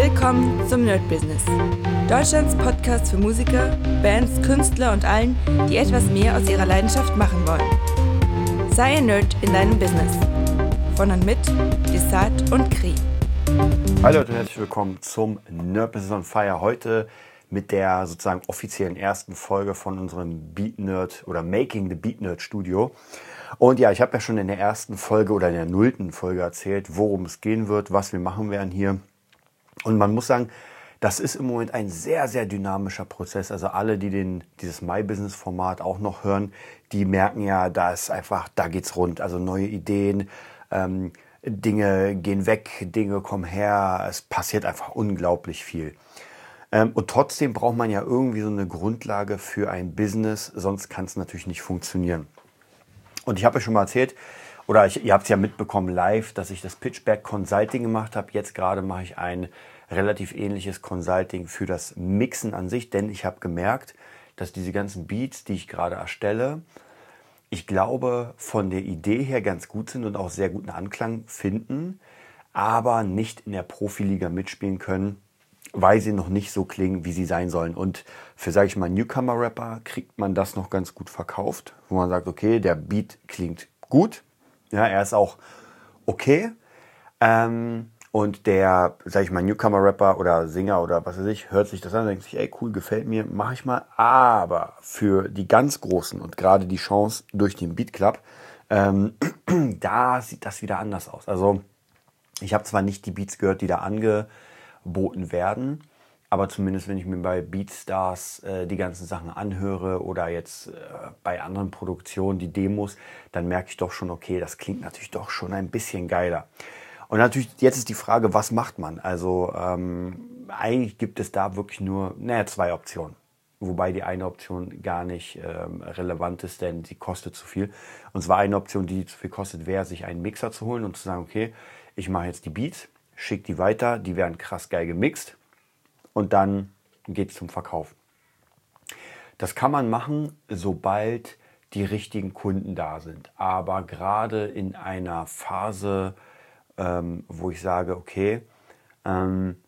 Willkommen zum Nerd Business. Deutschlands Podcast für Musiker, Bands, Künstler und allen, die etwas mehr aus ihrer Leidenschaft machen wollen. Sei ein Nerd in deinem Business. Von und mit Desart und Kri. Hi Leute herzlich willkommen zum Nerd Business on Fire. Heute mit der sozusagen offiziellen ersten Folge von unserem Beat Nerd oder Making the Beat Nerd Studio. Und ja, ich habe ja schon in der ersten Folge oder in der nullten Folge erzählt, worum es gehen wird, was wir machen werden hier. Und man muss sagen, das ist im Moment ein sehr, sehr dynamischer Prozess. Also alle, die den, dieses My Business Format auch noch hören, die merken ja, da ist einfach, da geht's rund. Also neue Ideen, ähm, Dinge gehen weg, Dinge kommen her. Es passiert einfach unglaublich viel. Ähm, und trotzdem braucht man ja irgendwie so eine Grundlage für ein Business, sonst kann es natürlich nicht funktionieren. Und ich habe euch schon mal erzählt, oder ich, ihr habt es ja mitbekommen live, dass ich das Pitchback Consulting gemacht habe. Jetzt gerade mache ich ein relativ ähnliches Consulting für das Mixen an sich, denn ich habe gemerkt, dass diese ganzen Beats, die ich gerade erstelle, ich glaube, von der Idee her ganz gut sind und auch sehr guten Anklang finden, aber nicht in der Profiliga mitspielen können, weil sie noch nicht so klingen, wie sie sein sollen. Und für, sage ich mal, Newcomer-Rapper kriegt man das noch ganz gut verkauft, wo man sagt, okay, der Beat klingt gut, ja, er ist auch okay. Ähm, und der, sag ich mal, Newcomer-Rapper oder Singer oder was weiß ich, hört sich das an und denkt sich, ey, cool, gefällt mir, mache ich mal. Aber für die ganz Großen und gerade die Chance durch den Beat Club, ähm, da sieht das wieder anders aus. Also ich habe zwar nicht die Beats gehört, die da angeboten werden, aber zumindest wenn ich mir bei Beatstars äh, die ganzen Sachen anhöre oder jetzt äh, bei anderen Produktionen die Demos, dann merke ich doch schon, okay, das klingt natürlich doch schon ein bisschen geiler. Und natürlich, jetzt ist die Frage, was macht man? Also ähm, eigentlich gibt es da wirklich nur, naja, zwei Optionen. Wobei die eine Option gar nicht ähm, relevant ist, denn sie kostet zu viel. Und zwar eine Option, die zu viel kostet, wäre, sich einen Mixer zu holen und zu sagen, okay, ich mache jetzt die Beats, schicke die weiter, die werden krass geil gemixt und dann geht es zum Verkauf. Das kann man machen, sobald die richtigen Kunden da sind. Aber gerade in einer Phase, ähm, wo ich sage, okay, ähm,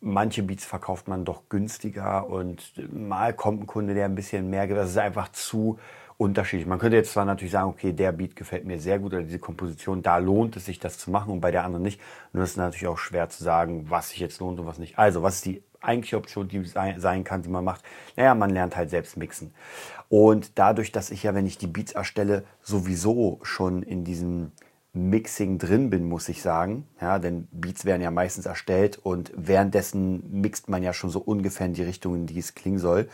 manche Beats verkauft man doch günstiger und mal kommt ein Kunde, der ein bisschen mehr gibt. Das ist einfach zu unterschiedlich. Man könnte jetzt zwar natürlich sagen, okay, der Beat gefällt mir sehr gut oder diese Komposition, da lohnt es sich, das zu machen und bei der anderen nicht. Nur ist natürlich auch schwer zu sagen, was sich jetzt lohnt und was nicht. Also, was ist die eigentliche Option, die sein kann, die man macht? Naja, man lernt halt selbst mixen. Und dadurch, dass ich ja, wenn ich die Beats erstelle, sowieso schon in diesem Mixing drin bin, muss ich sagen. Ja, denn Beats werden ja meistens erstellt und währenddessen mixt man ja schon so ungefähr in die Richtung, in die es klingen soll.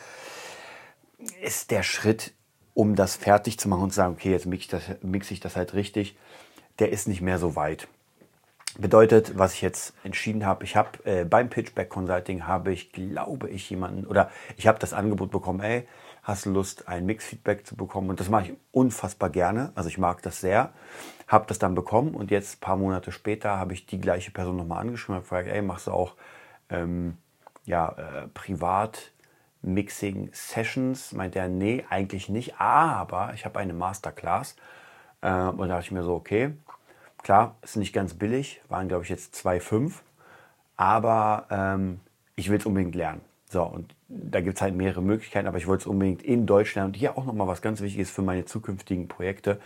Ist der Schritt, um das fertig zu machen und zu sagen, okay, jetzt mixe ich mixe ich das halt richtig, der ist nicht mehr so weit. Bedeutet, was ich jetzt entschieden habe, ich habe äh, beim Pitchback Consulting habe ich, glaube ich, jemanden oder ich habe das Angebot bekommen, ey, hast du Lust, ein Mix-Feedback zu bekommen? Und das mache ich unfassbar gerne. Also ich mag das sehr. Habe das dann bekommen und jetzt ein paar Monate später habe ich die gleiche Person nochmal angeschrieben und gefragt, ey, machst du auch ähm, ja, äh, privat Mixing Sessions? Meint er, nee, eigentlich nicht. Aber ich habe eine Masterclass. Äh, und da dachte ich mir so, okay, klar, ist nicht ganz billig, waren glaube ich jetzt 2,5. Aber ähm, ich will es unbedingt lernen. So, und da gibt es halt mehrere Möglichkeiten, aber ich wollte es unbedingt in Deutsch lernen. Und hier auch nochmal was ganz Wichtiges für meine zukünftigen Projekte.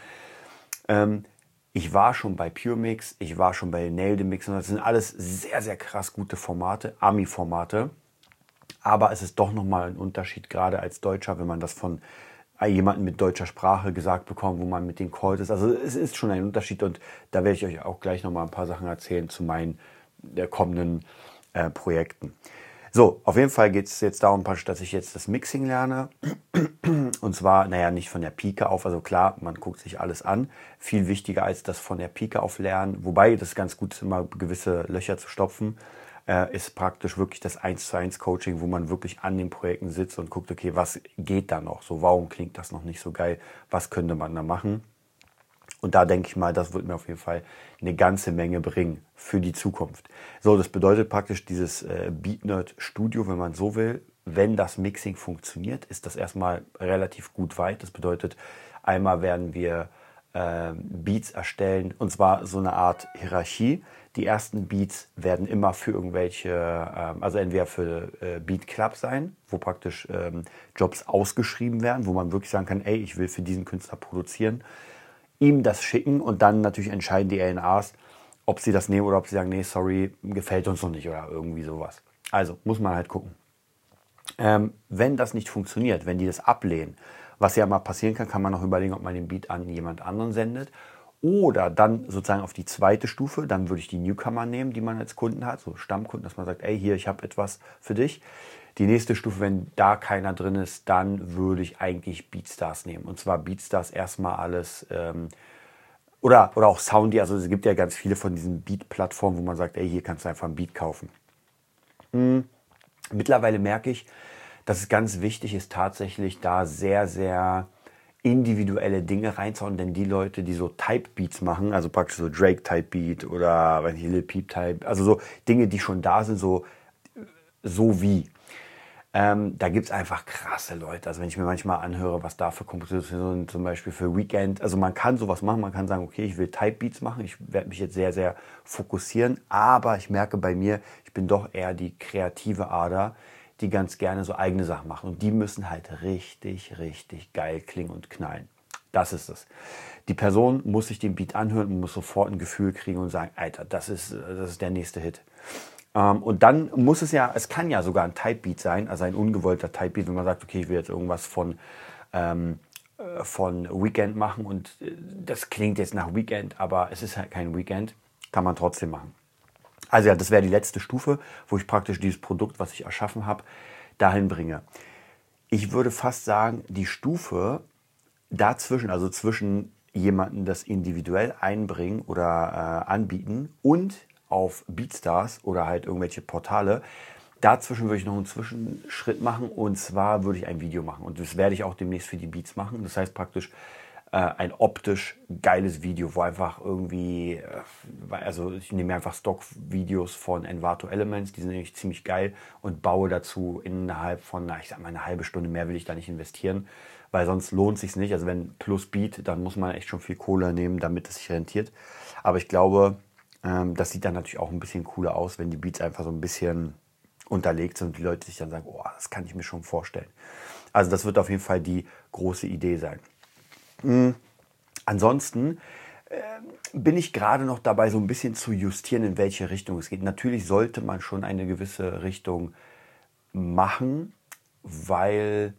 Ähm, ich war schon bei PureMix, ich war schon bei Nail the Mix und das sind alles sehr, sehr krass gute Formate, Ami-Formate. Aber es ist doch nochmal ein Unterschied, gerade als Deutscher, wenn man das von jemandem mit deutscher Sprache gesagt bekommt, wo man mit den Calls ist. Also es ist schon ein Unterschied und da werde ich euch auch gleich nochmal ein paar Sachen erzählen zu meinen äh, kommenden äh, Projekten. So, auf jeden Fall geht es jetzt darum, dass ich jetzt das Mixing lerne. Und zwar, naja, nicht von der Pike auf. Also klar, man guckt sich alles an. Viel wichtiger als das von der Pike auf lernen. Wobei das ganz gut ist, immer gewisse Löcher zu stopfen, äh, ist praktisch wirklich das 1 zu 1 Coaching, wo man wirklich an den Projekten sitzt und guckt, okay, was geht da noch? So, warum klingt das noch nicht so geil? Was könnte man da machen? Und da denke ich mal, das wird mir auf jeden Fall eine ganze Menge bringen für die Zukunft. So, das bedeutet praktisch dieses äh, BeatNerd Studio, wenn man so will, wenn das Mixing funktioniert, ist das erstmal relativ gut weit. Das bedeutet, einmal werden wir äh, Beats erstellen und zwar so eine Art Hierarchie. Die ersten Beats werden immer für irgendwelche, äh, also entweder für äh, Beat Club sein, wo praktisch ähm, Jobs ausgeschrieben werden, wo man wirklich sagen kann, ey, ich will für diesen Künstler produzieren, ihm das schicken und dann natürlich entscheiden die A&Rs, ob sie das nehmen oder ob sie sagen, nee, sorry, gefällt uns noch nicht oder irgendwie sowas. Also muss man halt gucken. Ähm, wenn das nicht funktioniert, wenn die das ablehnen, was ja mal passieren kann, kann man noch überlegen, ob man den Beat an jemand anderen sendet. Oder dann sozusagen auf die zweite Stufe, dann würde ich die Newcomer nehmen, die man als Kunden hat, so Stammkunden, dass man sagt, ey, hier, ich habe etwas für dich. Die nächste Stufe, wenn da keiner drin ist, dann würde ich eigentlich Beatstars nehmen. Und zwar Beatstars erstmal alles ähm, oder, oder auch Soundy, also es gibt ja ganz viele von diesen Beat-Plattformen, wo man sagt, ey, hier kannst du einfach ein Beat kaufen. Hm. Mittlerweile merke ich, dass es ganz wichtig ist, tatsächlich da sehr, sehr individuelle Dinge reinzuhauen, denn die Leute, die so Type Beats machen, also praktisch so Drake Type Beat oder wenn ich Lil Peep Type, also so Dinge, die schon da sind, so so wie. Ähm, da gibt es einfach krasse Leute. Also wenn ich mir manchmal anhöre, was da für Kompositionen zum Beispiel für Weekend, also man kann sowas machen, man kann sagen, okay, ich will Type Beats machen, ich werde mich jetzt sehr, sehr fokussieren, aber ich merke bei mir, ich bin doch eher die kreative Ader, die ganz gerne so eigene Sachen machen. Und die müssen halt richtig, richtig geil klingen und knallen. Das ist es. Die Person muss sich den Beat anhören und muss sofort ein Gefühl kriegen und sagen, Alter, das ist, das ist der nächste Hit. Ähm, und dann muss es ja, es kann ja sogar ein Type Beat sein, also ein ungewollter Type Beat, wenn man sagt, okay, ich will jetzt irgendwas von, ähm, äh, von Weekend machen und äh, das klingt jetzt nach Weekend, aber es ist halt kein Weekend, kann man trotzdem machen. Also ja, das wäre die letzte Stufe, wo ich praktisch dieses Produkt, was ich erschaffen habe, dahin bringe. Ich würde fast sagen, die Stufe dazwischen, also zwischen jemanden das individuell einbringen oder äh, anbieten und auf Beatstars oder halt irgendwelche Portale, dazwischen würde ich noch einen Zwischenschritt machen und zwar würde ich ein Video machen und das werde ich auch demnächst für die Beats machen. Das heißt praktisch äh, ein optisch geiles Video, wo einfach irgendwie, äh, also ich nehme einfach Stock-Videos von Envato Elements, die sind nämlich ziemlich geil und baue dazu innerhalb von, na, ich sag mal, eine halbe Stunde mehr will ich da nicht investieren, weil sonst lohnt sich nicht. Also wenn plus Beat, dann muss man echt schon viel Kohle nehmen, damit es sich rentiert. Aber ich glaube, ähm, das sieht dann natürlich auch ein bisschen cooler aus, wenn die Beats einfach so ein bisschen unterlegt sind und die Leute sich dann sagen, oh, das kann ich mir schon vorstellen. Also das wird auf jeden Fall die große Idee sein. Mhm. Ansonsten äh, bin ich gerade noch dabei, so ein bisschen zu justieren, in welche Richtung es geht. Natürlich sollte man schon eine gewisse Richtung machen, weil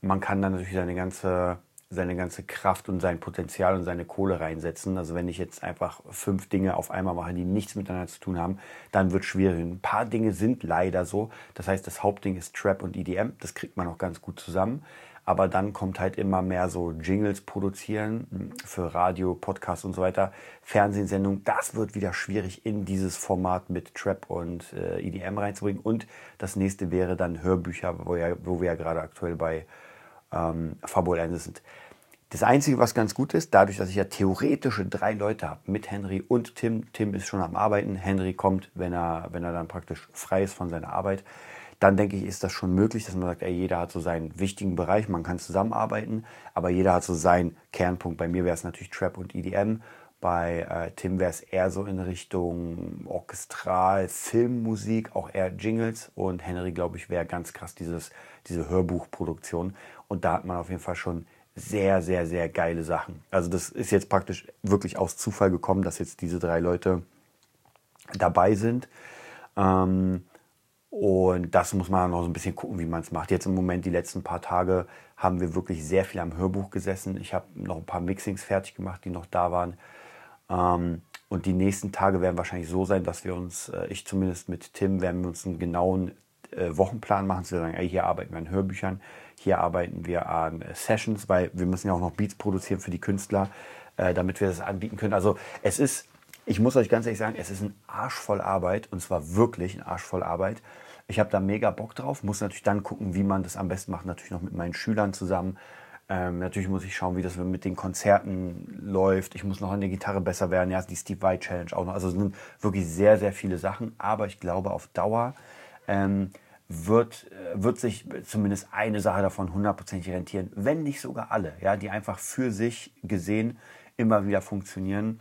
man kann dann natürlich seine ganze, seine ganze Kraft und sein Potenzial und seine Kohle reinsetzen. Also wenn ich jetzt einfach fünf Dinge auf einmal mache, die nichts miteinander zu tun haben, dann wird es schwierig. Ein paar Dinge sind leider so. Das heißt, das Hauptding ist Trap und EDM. Das kriegt man auch ganz gut zusammen. Aber dann kommt halt immer mehr so Jingles produzieren hm, für Radio, Podcast und so weiter, Fernsehsendung. Das wird wieder schwierig in dieses Format mit Trap und äh, EDM reinzubringen. Und das nächste wäre dann Hörbücher, wo, ja, wo wir ja gerade aktuell bei ähm, Fabul 1 sind. Das Einzige, was ganz gut ist, dadurch, dass ich ja theoretische drei Leute habe mit Henry und Tim. Tim ist schon am Arbeiten. Henry kommt, wenn er, wenn er dann praktisch frei ist von seiner Arbeit dann denke ich, ist das schon möglich, dass man sagt, ey, jeder hat so seinen wichtigen Bereich, man kann zusammenarbeiten, aber jeder hat so seinen Kernpunkt. Bei mir wäre es natürlich Trap und EDM. Bei äh, Tim wäre es eher so in Richtung Orchestral, Filmmusik, auch eher Jingles. Und Henry, glaube ich, wäre ganz krass dieses, diese Hörbuchproduktion. Und da hat man auf jeden Fall schon sehr, sehr, sehr geile Sachen. Also das ist jetzt praktisch wirklich aus Zufall gekommen, dass jetzt diese drei Leute dabei sind. Ähm, und das muss man noch so ein bisschen gucken, wie man es macht. Jetzt im Moment, die letzten paar Tage, haben wir wirklich sehr viel am Hörbuch gesessen. Ich habe noch ein paar Mixings fertig gemacht, die noch da waren. Ähm, und die nächsten Tage werden wahrscheinlich so sein, dass wir uns, äh, ich zumindest mit Tim, werden wir uns einen genauen äh, Wochenplan machen, zu sagen, ey, hier arbeiten wir an Hörbüchern, hier arbeiten wir an äh, Sessions, weil wir müssen ja auch noch Beats produzieren für die Künstler, äh, damit wir das anbieten können. Also es ist, ich muss euch ganz ehrlich sagen, es ist ein Arsch voll Arbeit und zwar wirklich ein Arsch voll Arbeit. Ich habe da mega Bock drauf, muss natürlich dann gucken, wie man das am besten macht, natürlich noch mit meinen Schülern zusammen. Ähm, natürlich muss ich schauen, wie das mit den Konzerten läuft. Ich muss noch an der Gitarre besser werden. Ja, die Steve Vai Challenge auch noch. Also sind wirklich sehr, sehr viele Sachen. Aber ich glaube, auf Dauer ähm, wird, äh, wird sich zumindest eine Sache davon hundertprozentig rentieren, wenn nicht sogar alle, ja, die einfach für sich gesehen immer wieder funktionieren.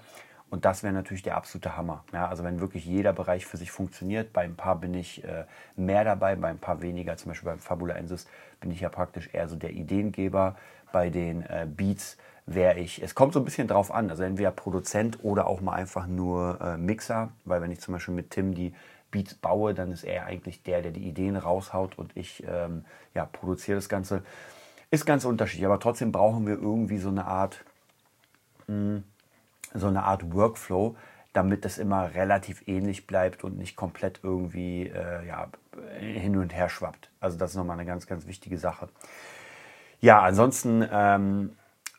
Und das wäre natürlich der absolute Hammer. Ja, also wenn wirklich jeder Bereich für sich funktioniert, bei ein paar bin ich äh, mehr dabei, bei ein paar weniger. Zum Beispiel beim Fabula Ensis bin ich ja praktisch eher so der Ideengeber. Bei den äh, Beats wäre ich, es kommt so ein bisschen drauf an, also entweder Produzent oder auch mal einfach nur äh, Mixer, weil wenn ich zum Beispiel mit Tim die Beats baue, dann ist er eigentlich der, der die Ideen raushaut und ich ähm, ja, produziere das Ganze. Ist ganz unterschiedlich, aber trotzdem brauchen wir irgendwie so eine Art, mh, hm, so eine Art Workflow, damit das immer relativ ähnlich bleibt und nicht komplett irgendwie äh, ja, hin und her schwappt. Also das ist nochmal eine ganz, ganz wichtige Sache. Ja, ansonsten, ähm,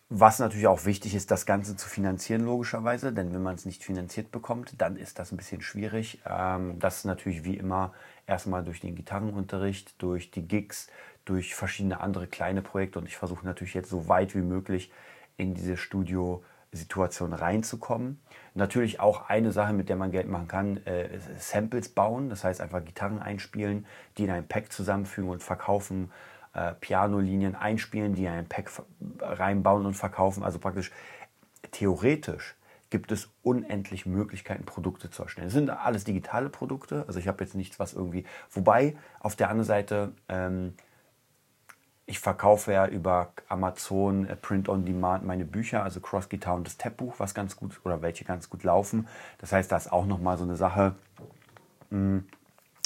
was natürlich auch wichtig ist, das Ganze zu finanzieren, logischerweise, denn wenn man es nicht finanziert bekommt, dann ist das ein bisschen schwierig. Ähm, das ist natürlich wie immer erstmal durch den Gitarrenunterricht, durch die Gigs, durch verschiedene andere kleine Projekte und ich versuche natürlich jetzt so weit wie möglich in diese Studio- Situation reinzukommen. Natürlich auch eine Sache, mit der man Geld machen kann, äh, Samples bauen, das heißt einfach Gitarren einspielen, die in ein Pack zusammenfügen und verkaufen, äh, Pianolinien einspielen, die in ein Pack reinbauen und verkaufen. Also praktisch theoretisch gibt es unendlich Möglichkeiten, Produkte zu erstellen. Es sind alles digitale Produkte, also ich habe jetzt nichts, was irgendwie. Wobei auf der anderen Seite ähm, ich verkaufe ja über Amazon äh, Print on Demand meine Bücher, also Cross Guitar und das Tab-Buch, was ganz gut oder welche ganz gut laufen. Das heißt, da ist auch nochmal so eine Sache. Hm,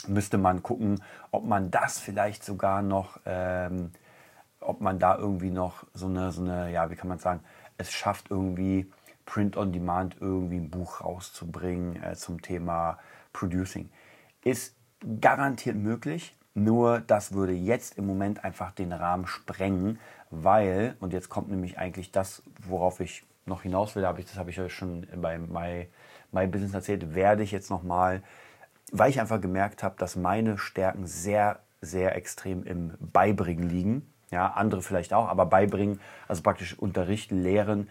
müsste man gucken, ob man das vielleicht sogar noch, ähm, ob man da irgendwie noch so eine, so eine, ja, wie kann man sagen, es schafft irgendwie Print on Demand irgendwie ein Buch rauszubringen äh, zum Thema Producing. Ist garantiert möglich. Nur das würde jetzt im Moment einfach den Rahmen sprengen, weil, und jetzt kommt nämlich eigentlich das, worauf ich noch hinaus will, das habe ich euch schon bei My, My Business erzählt, werde ich jetzt nochmal, weil ich einfach gemerkt habe, dass meine Stärken sehr, sehr extrem im Beibringen liegen. Ja, andere vielleicht auch, aber beibringen, also praktisch unterrichten, lehren,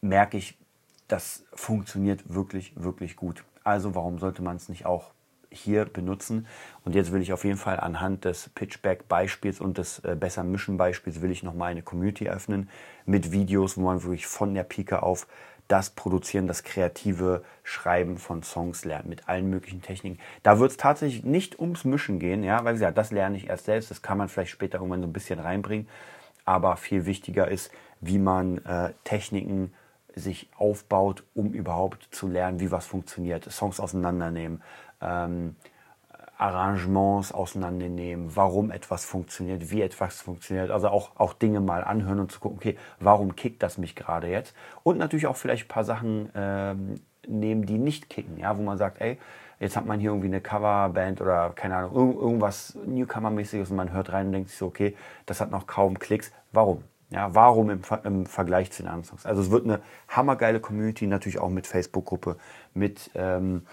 merke ich, das funktioniert wirklich, wirklich gut. Also warum sollte man es nicht auch hier benutzen. Und jetzt will ich auf jeden Fall anhand des Pitchback-Beispiels und des äh, besser Mischen-Beispiels will ich nochmal eine Community öffnen mit Videos, wo man wirklich von der Pike auf das Produzieren, das kreative Schreiben von Songs lernt mit allen möglichen Techniken. Da wird es tatsächlich nicht ums Mischen gehen, ja, weil gesagt, das lerne ich erst selbst, das kann man vielleicht später irgendwann so ein bisschen reinbringen. Aber viel wichtiger ist, wie man äh, Techniken sich aufbaut, um überhaupt zu lernen, wie was funktioniert. Songs auseinandernehmen, ähm, Arrangements auseinandernehmen, warum etwas funktioniert, wie etwas funktioniert. Also auch, auch Dinge mal anhören und zu gucken, okay, warum kickt das mich gerade jetzt? Und natürlich auch vielleicht ein paar Sachen ähm, nehmen, die nicht kicken, ja, wo man sagt, ey, jetzt hat man hier irgendwie eine Coverband oder keine Ahnung, irgendwas Newcomer-mäßiges und man hört rein und denkt sich so, okay, das hat noch kaum Klicks. Warum? Ja, warum im, im Vergleich zu den anderen Songs? Also es wird eine hammergeile Community, natürlich auch mit Facebook-Gruppe, mit ähm,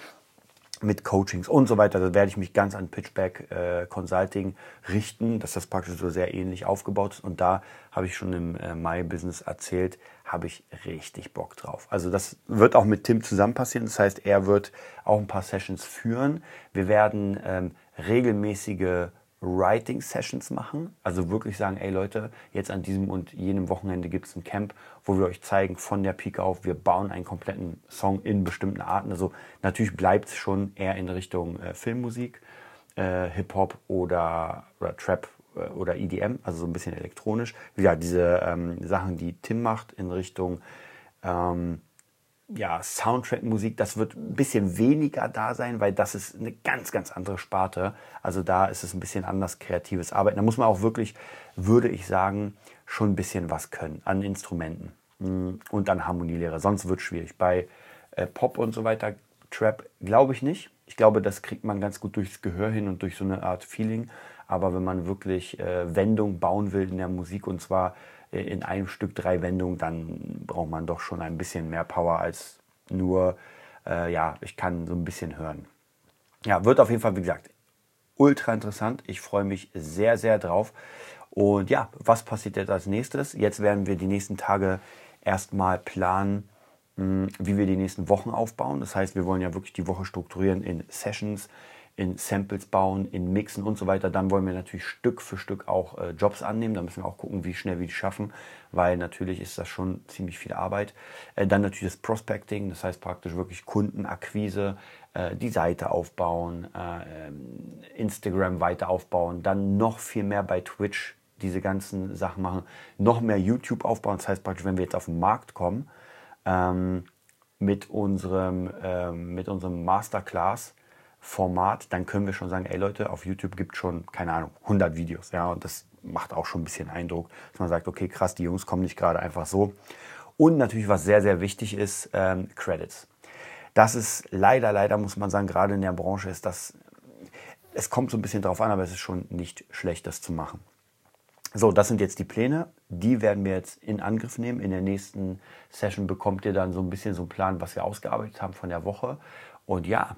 mit Coachings und so weiter. Da werde ich mich ganz an Pitchback äh, Consulting richten, dass das praktisch so sehr ähnlich aufgebaut ist. Und da habe ich schon im äh, My Business erzählt, habe ich richtig Bock drauf. Also das wird auch mit Tim zusammen passieren. Das heißt, er wird auch ein paar Sessions führen. Wir werden ähm, regelmäßige Writing Sessions machen. Also wirklich sagen, ey Leute, jetzt an diesem und jenem Wochenende gibt es ein Camp, wo wir euch zeigen, von der Pike auf, wir bauen einen kompletten Song in bestimmten Arten. Also natürlich bleibt es schon eher in Richtung äh, Filmmusik, äh, Hip-Hop oder, oder Trap äh, oder EDM, also so ein bisschen elektronisch. Ja, diese ähm, Sachen, die Tim macht in Richtung ähm, ja, Soundtrack-Musik, das wird ein bisschen weniger da sein, weil das ist eine ganz, ganz andere Sparte. Also da ist es ein bisschen anders kreatives Arbeiten. Da muss man auch wirklich, würde ich sagen, schon ein bisschen was können an Instrumenten mm, und an Harmonielehre. Sonst wird es schwierig. Bei äh, Pop und so weiter, Trap, glaube ich nicht. Ich glaube, das kriegt man ganz gut durchs Gehör hin und durch so eine Art Feeling. Aber wenn man wirklich äh, Wendung bauen will in der Musik und zwar in einem Stück drei Wendungen, dann braucht man doch schon ein bisschen mehr Power als nur, äh, ja, ich kann so ein bisschen hören. Ja, wird auf jeden Fall, wie gesagt, ultra interessant. Ich freue mich sehr, sehr drauf. Und ja, was passiert jetzt als nächstes? Jetzt werden wir die nächsten Tage erstmal planen, hm, wie wir die nächsten Wochen aufbauen. Das heißt, wir wollen ja wirklich die Woche strukturieren in Sessions, in Samples bauen, in Mixen und so weiter. Dann wollen wir natürlich Stück für Stück auch äh, Jobs annehmen. Da müssen wir auch gucken, wie schnell wir die schaffen, weil natürlich ist das schon ziemlich viel Arbeit. Äh, dann natürlich das Prospecting, das heißt praktisch wirklich Kundenakquise, äh, die Seite aufbauen, äh, ähm, Instagram weiter aufbauen, dann noch viel mehr bei Twitch diese ganzen Sachen machen, noch mehr YouTube aufbauen. Das heißt praktisch, wenn wir jetzt auf den Markt kommen ähm, mit unserem, ähm, mit unserem Masterclass, Format, dann können wir schon sagen, ey Leute, auf YouTube gibt es schon, keine Ahnung, 100 Videos. Ja, und das macht auch schon ein bisschen Eindruck, dass man sagt, okay, krass, die Jungs kommen nicht gerade einfach so. Und natürlich, was sehr, sehr wichtig ist, ähm, Credits. Das ist leider, leider muss man sagen, gerade in der Branche ist das, es kommt so ein bisschen drauf an, aber es ist schon nicht schlecht, das zu machen. So, das sind jetzt die Pläne. Die werden wir jetzt in Angriff nehmen. In der nächsten Session bekommt ihr dann so ein bisschen so einen Plan, was wir ausgearbeitet haben von der Woche. Und ja,